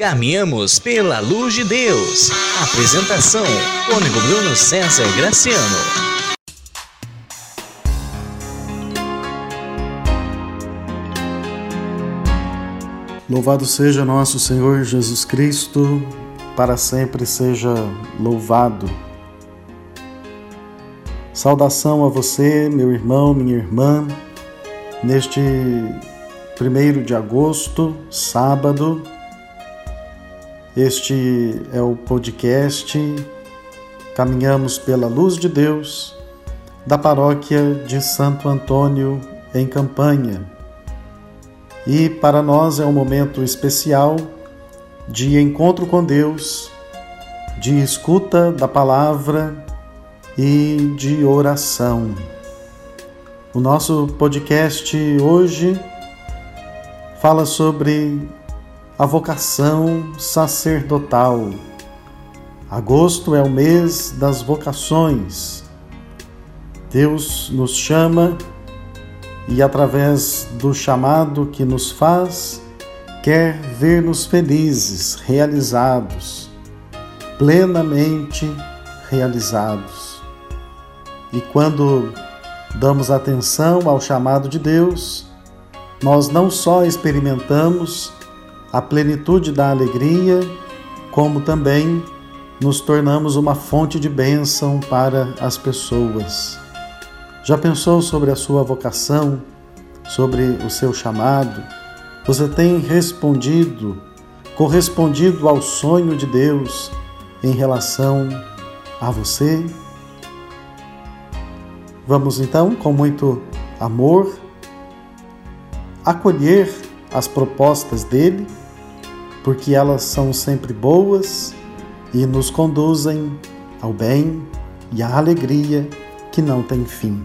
Caminhamos pela luz de Deus. Apresentação: Cônigo Bruno César Graciano. Louvado seja nosso Senhor Jesus Cristo, para sempre seja louvado. Saudação a você, meu irmão, minha irmã, neste primeiro de agosto, sábado, este é o podcast Caminhamos pela Luz de Deus da paróquia de Santo Antônio em Campanha. E para nós é um momento especial de encontro com Deus, de escuta da palavra e de oração. O nosso podcast hoje fala sobre a vocação sacerdotal. Agosto é o mês das vocações. Deus nos chama e, através do chamado que nos faz, quer ver-nos felizes, realizados, plenamente realizados. E quando damos atenção ao chamado de Deus, nós não só experimentamos a plenitude da alegria, como também nos tornamos uma fonte de bênção para as pessoas. Já pensou sobre a sua vocação, sobre o seu chamado? Você tem respondido, correspondido ao sonho de Deus em relação a você? Vamos então, com muito amor, acolher as propostas dele porque elas são sempre boas e nos conduzem ao bem e à alegria que não tem fim.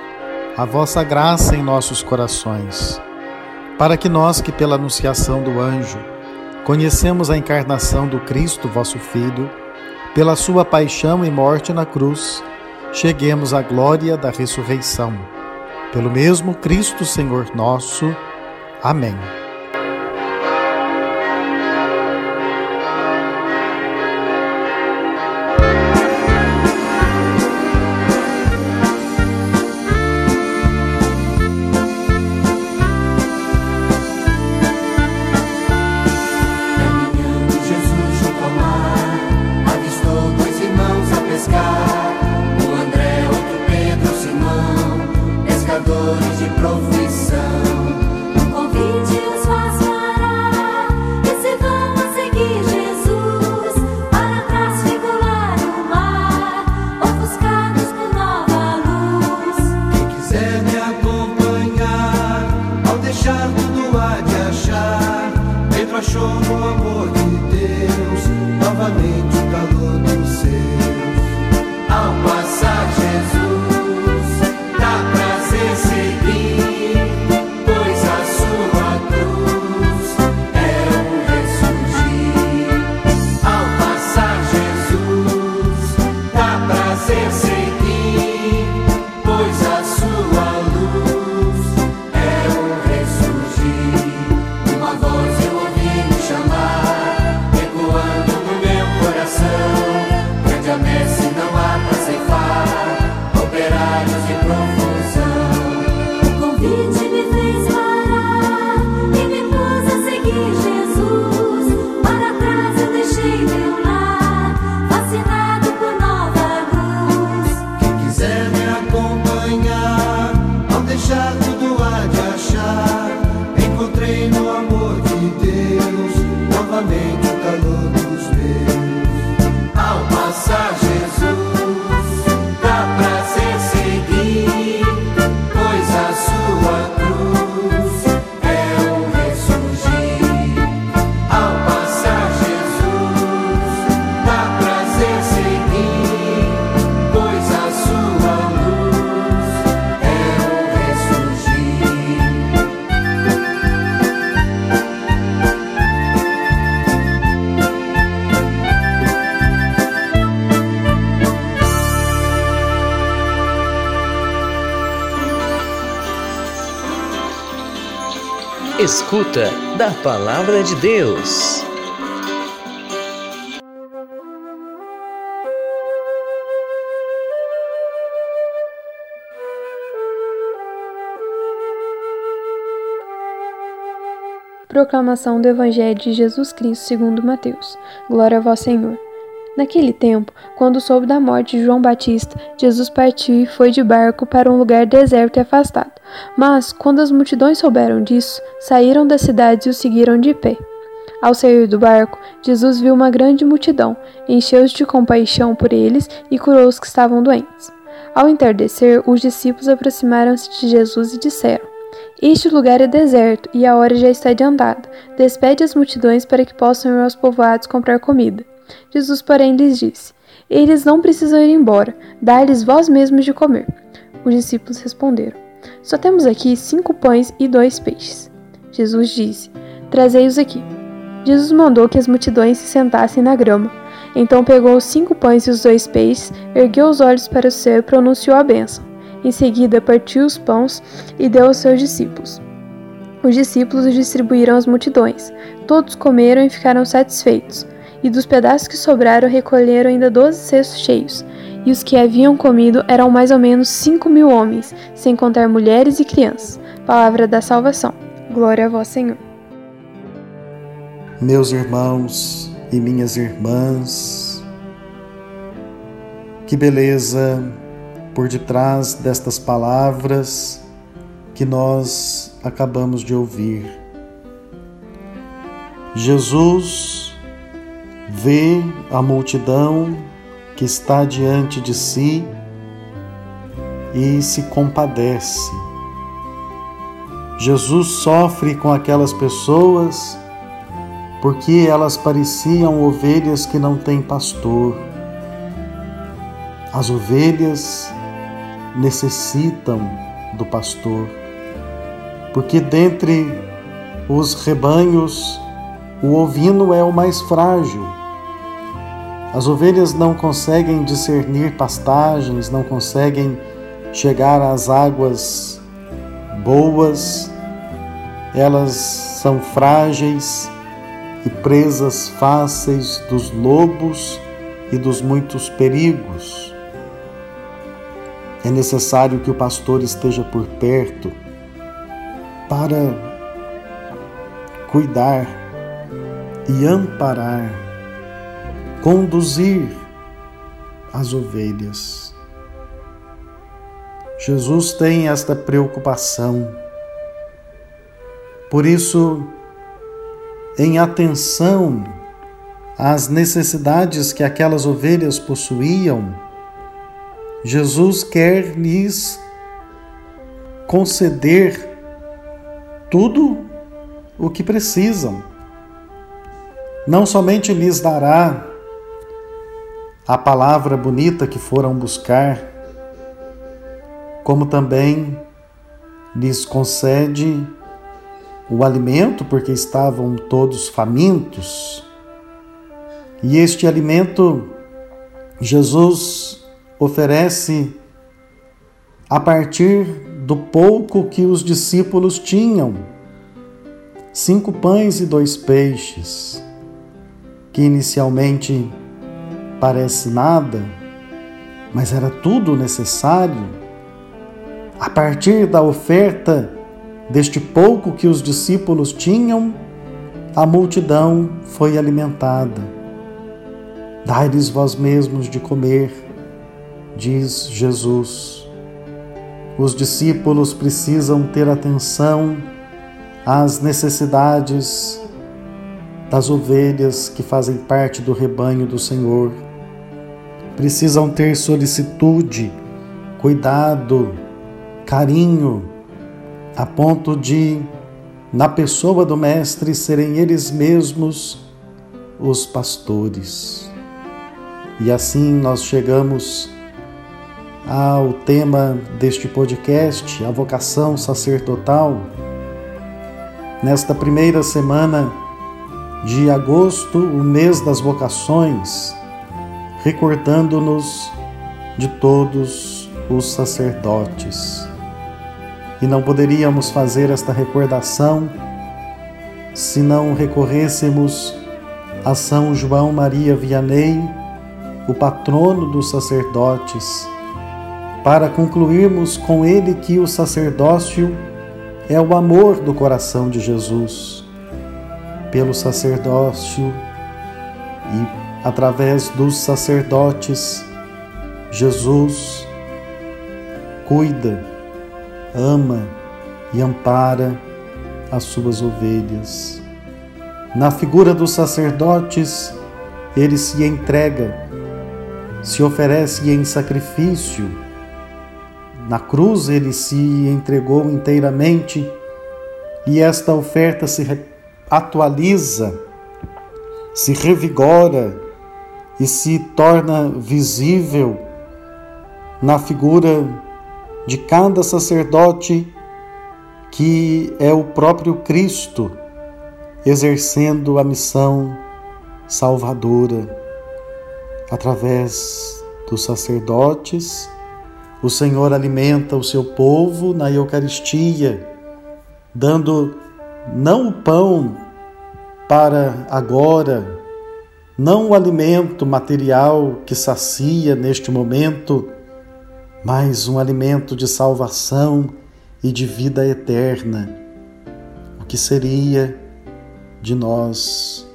a vossa graça em nossos corações, para que nós que pela anunciação do anjo conhecemos a encarnação do Cristo, vosso Filho, pela sua paixão e morte na cruz, cheguemos à glória da ressurreição. Pelo mesmo Cristo, Senhor nosso. Amém. Escuta da Palavra de Deus. Proclamação do Evangelho de Jesus Cristo segundo Mateus. Glória a vós, Senhor. Naquele tempo, quando soube da morte de João Batista, Jesus partiu e foi de barco para um lugar deserto e afastado. Mas, quando as multidões souberam disso, saíram das cidades e o seguiram de pé. Ao sair do barco, Jesus viu uma grande multidão, encheu-se de compaixão por eles e curou os que estavam doentes. Ao entardecer, os discípulos aproximaram-se de Jesus e disseram: Este lugar é deserto e a hora já está adiantada. Despede as multidões para que possam ir aos povoados comprar comida. Jesus, porém, lhes disse: Eles não precisam ir embora, dá-lhes vós mesmos de comer. Os discípulos responderam: Só temos aqui cinco pães e dois peixes. Jesus disse: Trazei-os aqui. Jesus mandou que as multidões se sentassem na grama. Então pegou os cinco pães e os dois peixes, ergueu os olhos para o céu e pronunciou a bênção. Em seguida, partiu os pães e deu aos seus discípulos. Os discípulos os distribuíram às multidões. Todos comeram e ficaram satisfeitos e dos pedaços que sobraram recolheram ainda doze cestos cheios. E os que haviam comido eram mais ou menos cinco mil homens, sem contar mulheres e crianças. Palavra da salvação. Glória a vós, Senhor. Meus irmãos e minhas irmãs, que beleza por detrás destas palavras que nós acabamos de ouvir. Jesus vê a multidão que está diante de si e se compadece. Jesus sofre com aquelas pessoas porque elas pareciam ovelhas que não têm pastor. As ovelhas necessitam do pastor, porque dentre os rebanhos o ovino é o mais frágil as ovelhas não conseguem discernir pastagens, não conseguem chegar às águas boas, elas são frágeis e presas fáceis dos lobos e dos muitos perigos. É necessário que o pastor esteja por perto para cuidar e amparar conduzir as ovelhas. Jesus tem esta preocupação. Por isso, em atenção às necessidades que aquelas ovelhas possuíam, Jesus quer lhes conceder tudo o que precisam. Não somente lhes dará a palavra bonita que foram buscar, como também lhes concede o alimento, porque estavam todos famintos. E este alimento Jesus oferece a partir do pouco que os discípulos tinham: cinco pães e dois peixes, que inicialmente parece nada, mas era tudo necessário. A partir da oferta deste pouco que os discípulos tinham, a multidão foi alimentada. Dai-lhes vós mesmos de comer, diz Jesus. Os discípulos precisam ter atenção às necessidades das ovelhas que fazem parte do rebanho do Senhor precisam ter solicitude, cuidado, carinho, a ponto de, na pessoa do Mestre, serem eles mesmos os pastores. E assim nós chegamos ao tema deste podcast, a vocação sacerdotal. Nesta primeira semana de agosto, o mês das vocações, recordando-nos de todos os sacerdotes. E não poderíamos fazer esta recordação se não recorrêssemos a São João Maria Vianney, o patrono dos sacerdotes, para concluirmos com ele que o sacerdócio é o amor do coração de Jesus. Pelo sacerdócio e através dos sacerdotes, Jesus cuida, ama e ampara as suas ovelhas. Na figura dos sacerdotes, ele se entrega, se oferece em sacrifício. Na cruz ele se entregou inteiramente e esta oferta se atualiza, se revigora e se torna visível na figura de cada sacerdote que é o próprio Cristo exercendo a missão salvadora através dos sacerdotes. O Senhor alimenta o seu povo na Eucaristia, dando não o pão para agora, não o alimento material que sacia neste momento, mas um alimento de salvação e de vida eterna. O que seria de nós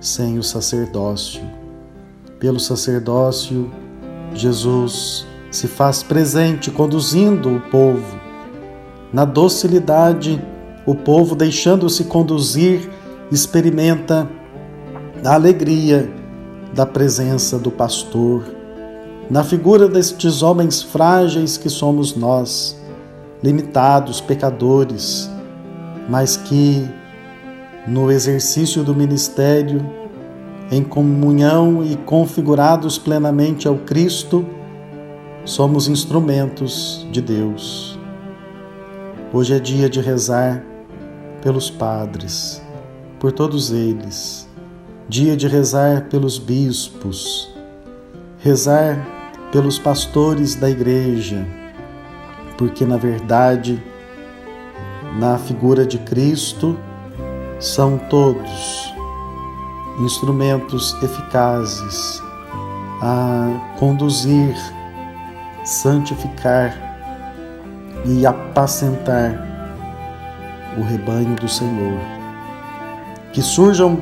sem o sacerdócio? Pelo sacerdócio, Jesus se faz presente, conduzindo o povo. Na docilidade, o povo, deixando-se conduzir, experimenta a alegria da presença do pastor na figura destes homens frágeis que somos nós, limitados, pecadores, mas que no exercício do ministério, em comunhão e configurados plenamente ao Cristo, somos instrumentos de Deus. Hoje é dia de rezar pelos padres, por todos eles, dia de rezar pelos bispos, rezar pelos pastores da igreja, porque na verdade, na figura de Cristo, são todos instrumentos eficazes a conduzir, santificar e apacentar o rebanho do Senhor. Que surjam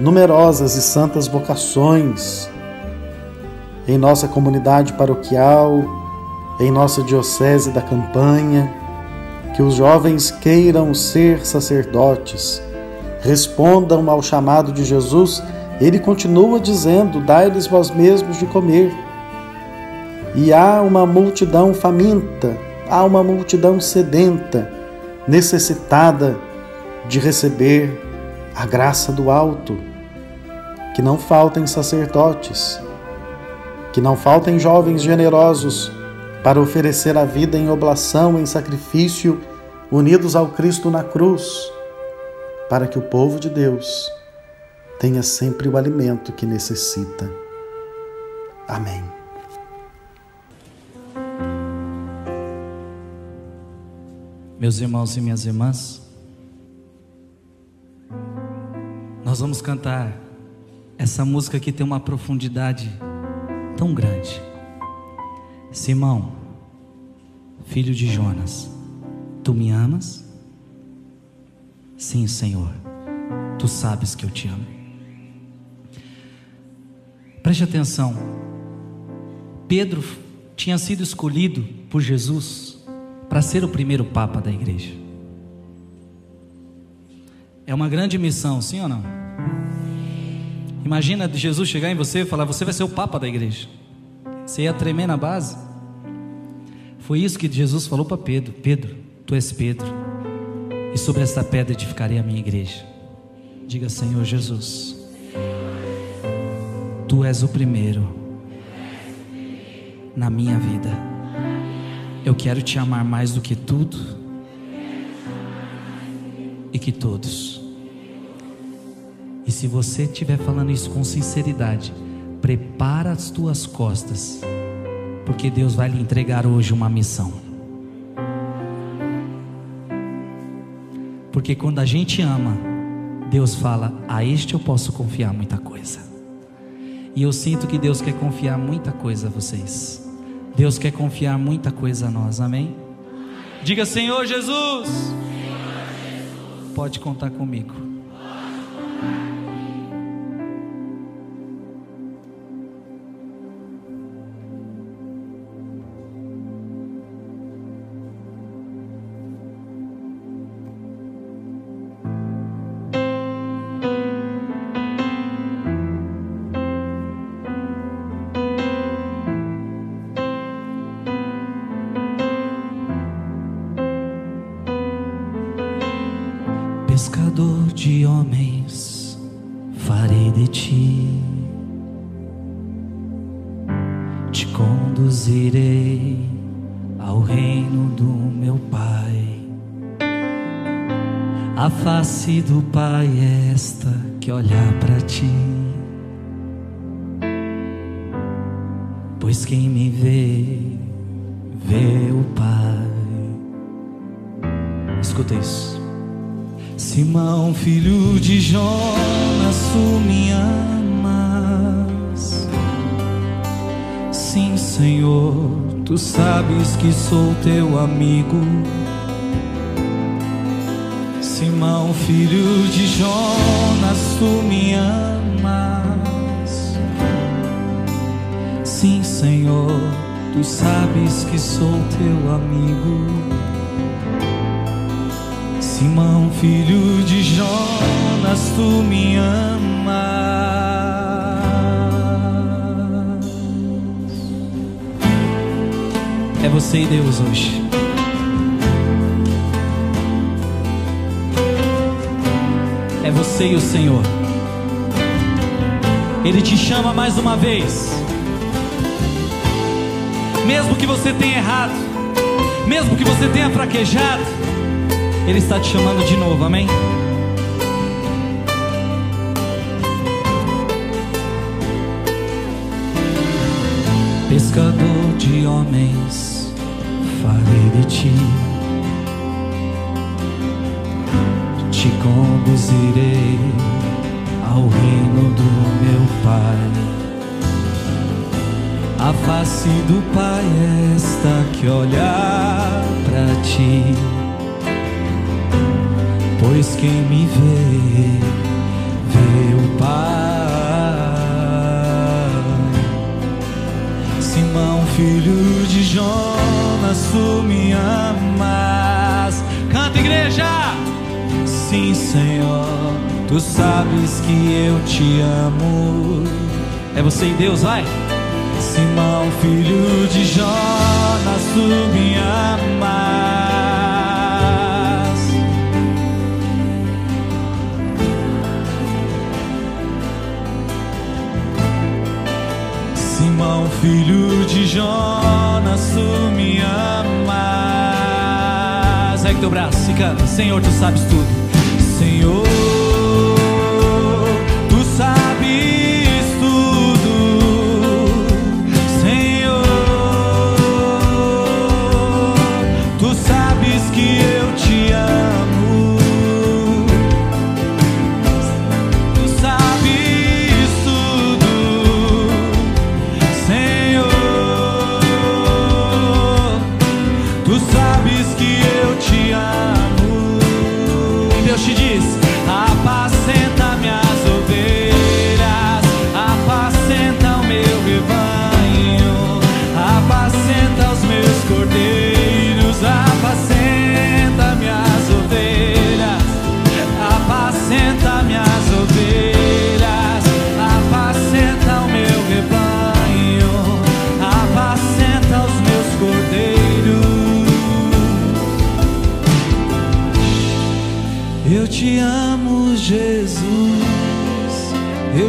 numerosas e santas vocações em nossa comunidade paroquial, em nossa diocese da campanha, que os jovens queiram ser sacerdotes, respondam ao chamado de Jesus. Ele continua dizendo: Dai-lhes vós mesmos de comer. E há uma multidão faminta, há uma multidão sedenta, necessitada de receber a graça do alto. Que não faltem sacerdotes, que não faltem jovens generosos para oferecer a vida em oblação, em sacrifício, unidos ao Cristo na cruz, para que o povo de Deus tenha sempre o alimento que necessita. Amém. Meus irmãos e minhas irmãs, nós vamos cantar essa música que tem uma profundidade tão grande. Simão, filho de Jonas, tu me amas? Sim, Senhor, tu sabes que eu te amo. Preste atenção, Pedro tinha sido escolhido por Jesus para ser o primeiro Papa da igreja. É uma grande missão, sim ou não? Imagina Jesus chegar em você e falar: Você vai ser o Papa da igreja. Você ia tremer na base. Foi isso que Jesus falou para Pedro: Pedro, tu és Pedro, e sobre essa pedra edificarei a minha igreja. Diga, Senhor Jesus, tu és o primeiro na minha vida. Eu quero te amar mais do que tudo e que todos. E se você estiver falando isso com sinceridade, prepara as tuas costas, porque Deus vai lhe entregar hoje uma missão. Porque quando a gente ama, Deus fala: A este eu posso confiar muita coisa. E eu sinto que Deus quer confiar muita coisa a vocês. Deus quer confiar muita coisa a nós, amém? Diga, Senhor Jesus, pode contar comigo. Do Pai é esta que olha para ti. Pois quem me vê, vê o Pai. Escuta isso. Simão, filho de Jonas, tu me amas. Sim, Senhor, tu sabes que sou teu amigo Simão, filho de Jonas, tu me amas. Sim, Senhor, tu sabes que sou teu amigo. Simão, filho de Jonas, tu me amas. É você e Deus hoje. É você e o Senhor. Ele te chama mais uma vez. Mesmo que você tenha errado, mesmo que você tenha fraquejado, Ele está te chamando de novo, amém? Pescador de homens, falei de ti. Conduzirei ao reino do meu Pai. A face do Pai é esta que olhar para ti. Pois quem me vê, vê o Pai. Simão, filho de Jonas, tu Sim, Senhor, tu sabes que eu te amo. É você e Deus, vai. Simão, filho de Jonas, tu me amas. Simão, filho de Jonas, tu me amas. Segue teu braço e canta. Senhor, tu sabes tudo.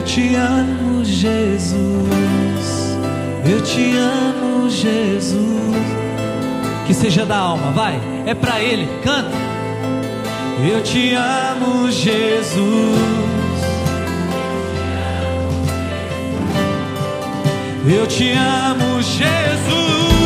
Te amo, Jesus. Eu te amo, Jesus. Que seja da alma, vai. É para Ele, canta. Eu te amo, Jesus. Eu te amo, Jesus.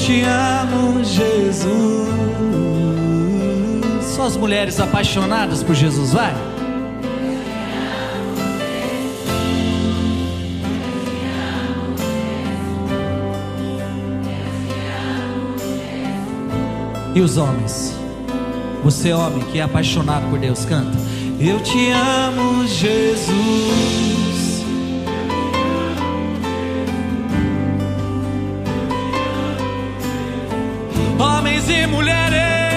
Te amo, Jesus. Só as mulheres apaixonadas por Jesus, vai. E os homens? Você, homem que é apaixonado por Deus, canta. Eu te amo, Jesus. E mulheres,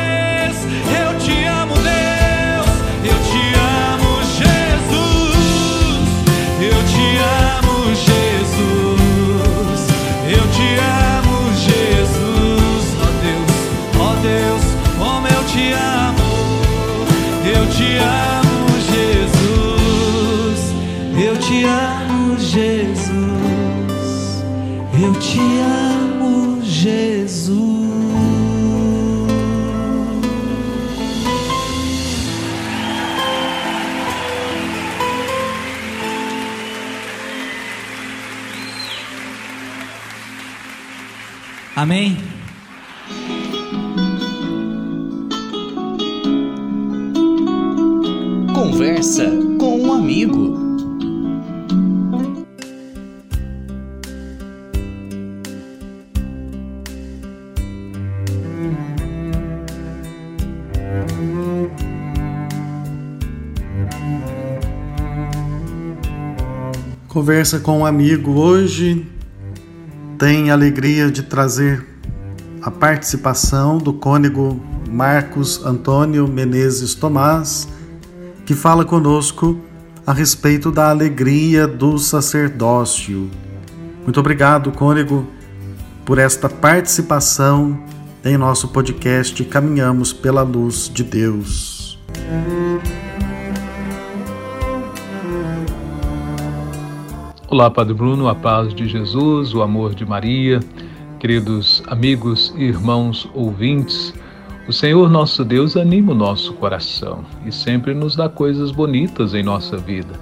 Amém? Conversa com um amigo. Conversa com um amigo hoje tem a alegria de trazer a participação do cônego Marcos Antônio Menezes Tomás, que fala conosco a respeito da alegria do sacerdócio. Muito obrigado, cônego, por esta participação em nosso podcast Caminhamos pela Luz de Deus. Olá, Padre Bruno, a paz de Jesus, o amor de Maria, queridos amigos e irmãos ouvintes. O Senhor nosso Deus anima o nosso coração e sempre nos dá coisas bonitas em nossa vida.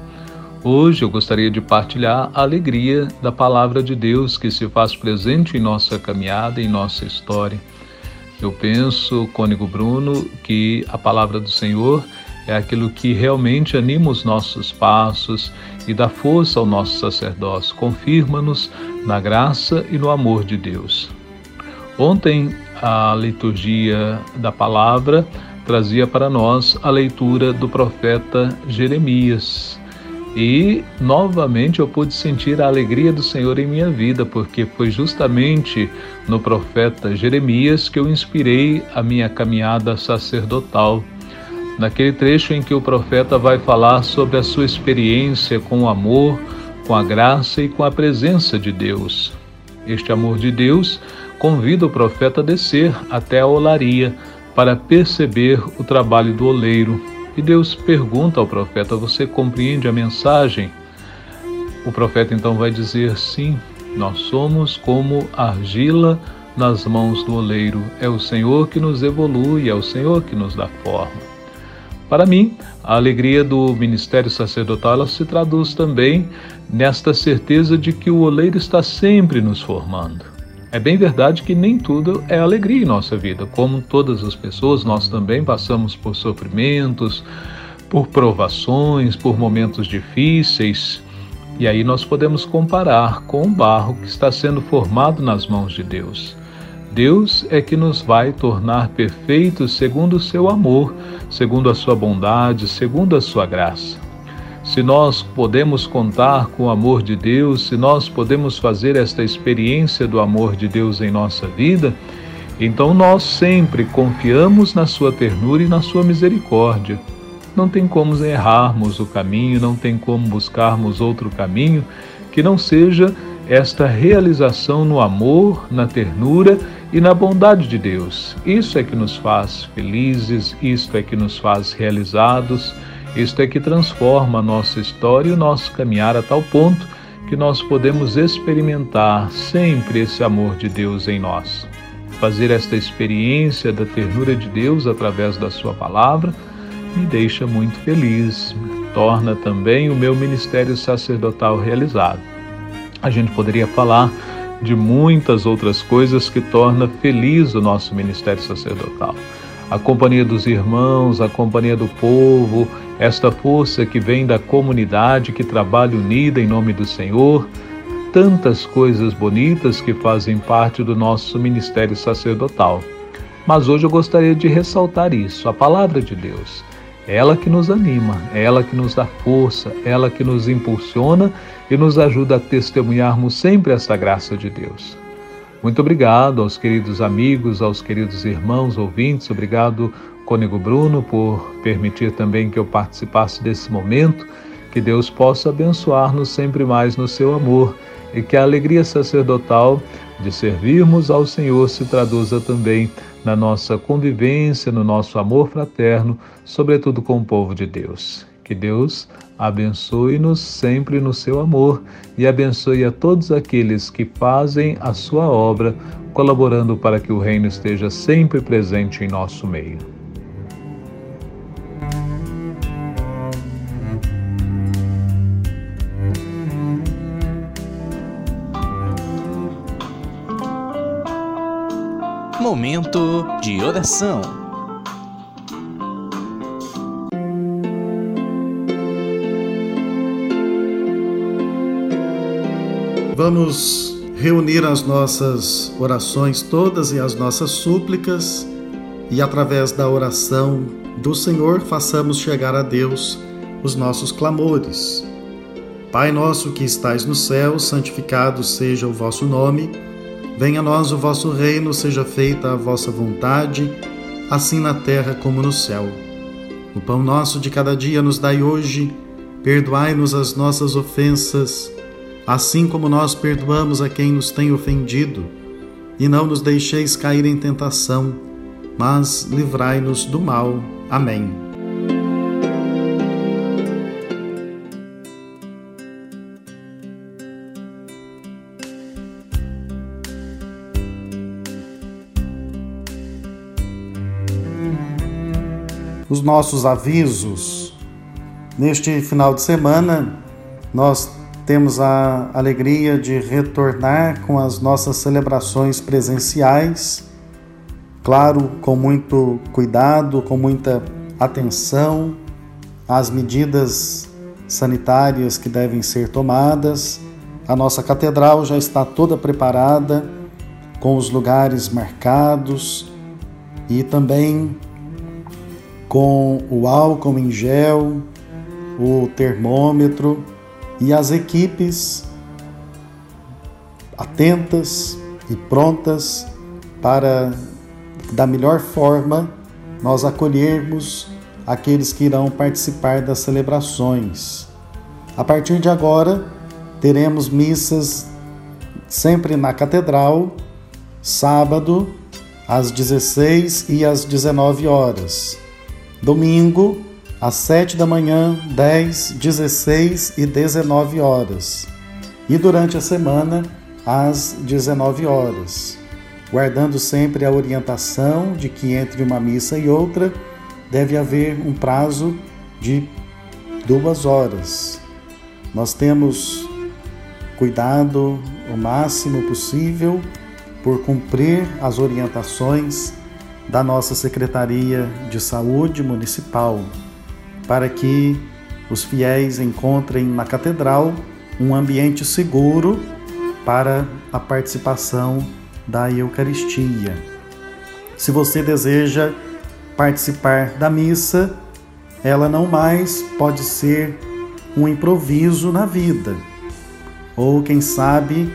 Hoje eu gostaria de partilhar a alegria da palavra de Deus que se faz presente em nossa caminhada, em nossa história. Eu penso, Cônigo Bruno, que a palavra do Senhor é aquilo que realmente anima os nossos passos e dá força ao nosso sacerdócio, confirma-nos na graça e no amor de Deus. Ontem, a liturgia da palavra trazia para nós a leitura do profeta Jeremias. E novamente eu pude sentir a alegria do Senhor em minha vida, porque foi justamente no profeta Jeremias que eu inspirei a minha caminhada sacerdotal naquele trecho em que o profeta vai falar sobre a sua experiência com o amor, com a graça e com a presença de Deus. Este amor de Deus convida o profeta a descer até a olaria para perceber o trabalho do oleiro. E Deus pergunta ao profeta: Você compreende a mensagem? O profeta então vai dizer: Sim, nós somos como argila nas mãos do oleiro. É o Senhor que nos evolui, é o Senhor que nos dá forma. Para mim, a alegria do ministério sacerdotal se traduz também nesta certeza de que o oleiro está sempre nos formando. É bem verdade que nem tudo é alegria em nossa vida. Como todas as pessoas, nós também passamos por sofrimentos, por provações, por momentos difíceis. E aí nós podemos comparar com o barro que está sendo formado nas mãos de Deus. Deus é que nos vai tornar perfeitos segundo o seu amor, segundo a sua bondade, segundo a sua graça. Se nós podemos contar com o amor de Deus, se nós podemos fazer esta experiência do amor de Deus em nossa vida, então nós sempre confiamos na sua ternura e na sua misericórdia. Não tem como errarmos o caminho, não tem como buscarmos outro caminho que não seja esta realização no amor, na ternura e na bondade de Deus. Isso é que nos faz felizes, isto é que nos faz realizados, isto é que transforma a nossa história e o nosso caminhar a tal ponto que nós podemos experimentar sempre esse amor de Deus em nós. Fazer esta experiência da ternura de Deus através da Sua palavra me deixa muito feliz, torna também o meu ministério sacerdotal realizado. A gente poderia falar de muitas outras coisas que torna feliz o nosso ministério sacerdotal. A companhia dos irmãos, a companhia do povo, esta força que vem da comunidade que trabalha unida em nome do Senhor, tantas coisas bonitas que fazem parte do nosso ministério sacerdotal. Mas hoje eu gostaria de ressaltar isso, a palavra de Deus. Ela que nos anima, ela que nos dá força, ela que nos impulsiona e nos ajuda a testemunharmos sempre essa graça de Deus. Muito obrigado aos queridos amigos, aos queridos irmãos ouvintes, obrigado, Cônego Bruno, por permitir também que eu participasse desse momento. Que Deus possa abençoar-nos sempre mais no seu amor e que a alegria sacerdotal de servirmos ao Senhor se traduza também na nossa convivência, no nosso amor fraterno, sobretudo com o povo de Deus. Que Deus abençoe-nos sempre no seu amor e abençoe a todos aqueles que fazem a sua obra, colaborando para que o reino esteja sempre presente em nosso meio. Momento de oração. Vamos reunir as nossas orações todas e as nossas súplicas e através da oração do Senhor façamos chegar a Deus os nossos clamores. Pai nosso que estais no céu, santificado seja o vosso nome. Venha a nós o vosso reino, seja feita a vossa vontade, assim na terra como no céu. O pão nosso de cada dia nos dai hoje, perdoai-nos as nossas ofensas, assim como nós perdoamos a quem nos tem ofendido, e não nos deixeis cair em tentação, mas livrai-nos do mal. Amém. os nossos avisos. Neste final de semana, nós temos a alegria de retornar com as nossas celebrações presenciais, claro, com muito cuidado, com muita atenção às medidas sanitárias que devem ser tomadas. A nossa catedral já está toda preparada, com os lugares marcados e também com o álcool em gel, o termômetro e as equipes atentas e prontas para, da melhor forma, nós acolhermos aqueles que irão participar das celebrações. A partir de agora, teremos missas sempre na catedral, sábado, às 16 e às 19 horas. Domingo, às 7 da manhã, 10, 16 e 19 horas. E durante a semana, às 19 horas. Guardando sempre a orientação de que entre uma missa e outra deve haver um prazo de duas horas. Nós temos cuidado o máximo possível por cumprir as orientações da nossa Secretaria de Saúde Municipal, para que os fiéis encontrem na catedral um ambiente seguro para a participação da Eucaristia. Se você deseja participar da missa, ela não mais pode ser um improviso na vida, ou quem sabe,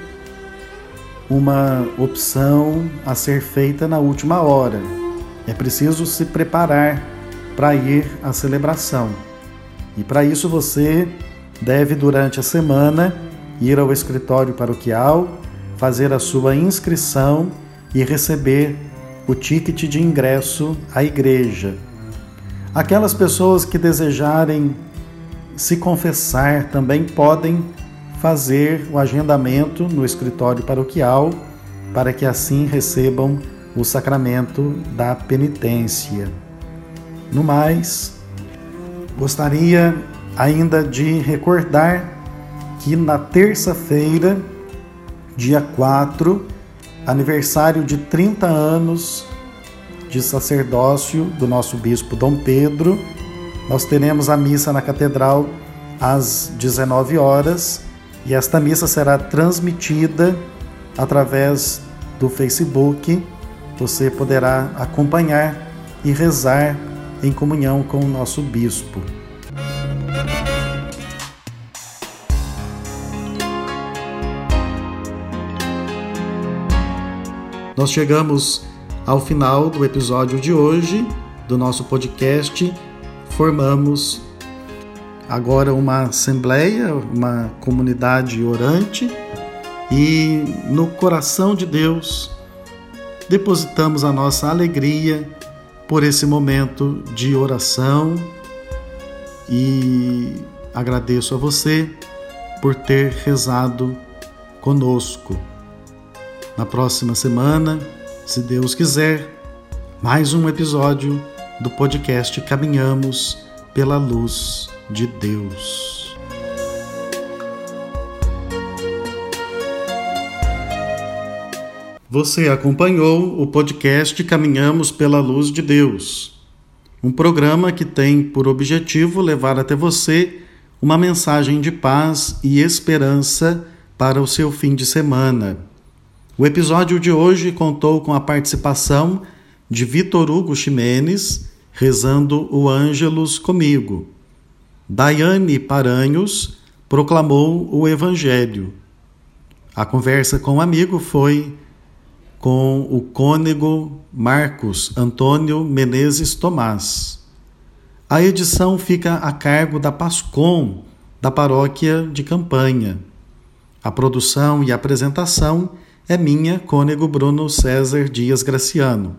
uma opção a ser feita na última hora. É preciso se preparar para ir à celebração. E para isso você deve, durante a semana, ir ao escritório paroquial, fazer a sua inscrição e receber o ticket de ingresso à igreja. Aquelas pessoas que desejarem se confessar também podem fazer o agendamento no escritório paroquial para que assim recebam o sacramento da penitência. No mais, gostaria ainda de recordar que na terça-feira, dia 4, aniversário de 30 anos de sacerdócio do nosso bispo Dom Pedro, nós teremos a missa na catedral às 19 horas e esta missa será transmitida através do Facebook. Você poderá acompanhar e rezar em comunhão com o nosso bispo. Nós chegamos ao final do episódio de hoje do nosso podcast. Formamos agora uma assembleia, uma comunidade orante e no coração de Deus depositamos a nossa alegria por esse momento de oração e agradeço a você por ter rezado conosco. Na próxima semana, se Deus quiser, mais um episódio do podcast Caminhamos pela Luz de Deus. Você acompanhou o podcast Caminhamos pela Luz de Deus, um programa que tem por objetivo levar até você uma mensagem de paz e esperança para o seu fim de semana. O episódio de hoje contou com a participação de Vitor Hugo Ximenes, rezando o Ângelus comigo. Daiane Paranhos proclamou o Evangelho. A conversa com o amigo foi com o cônego Marcos Antônio Menezes Tomás. A edição fica a cargo da Pascom, da paróquia de Campanha. A produção e apresentação é minha, cônego Bruno César Dias Graciano.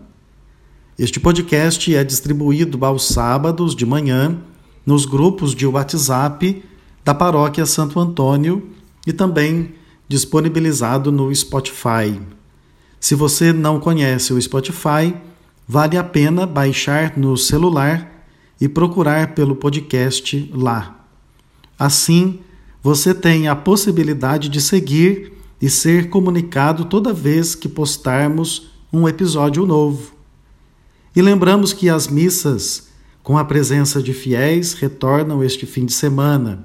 Este podcast é distribuído aos sábados de manhã nos grupos de WhatsApp da Paróquia Santo Antônio e também disponibilizado no Spotify. Se você não conhece o Spotify, vale a pena baixar no celular e procurar pelo podcast lá. Assim, você tem a possibilidade de seguir e ser comunicado toda vez que postarmos um episódio novo. E lembramos que as missas, com a presença de fiéis, retornam este fim de semana.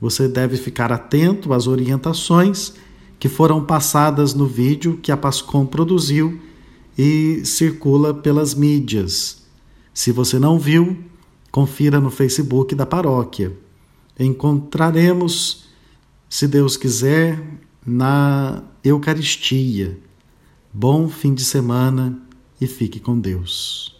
Você deve ficar atento às orientações que foram passadas no vídeo que a Pascom produziu e circula pelas mídias. Se você não viu, confira no Facebook da paróquia. Encontraremos, se Deus quiser, na Eucaristia. Bom fim de semana e fique com Deus.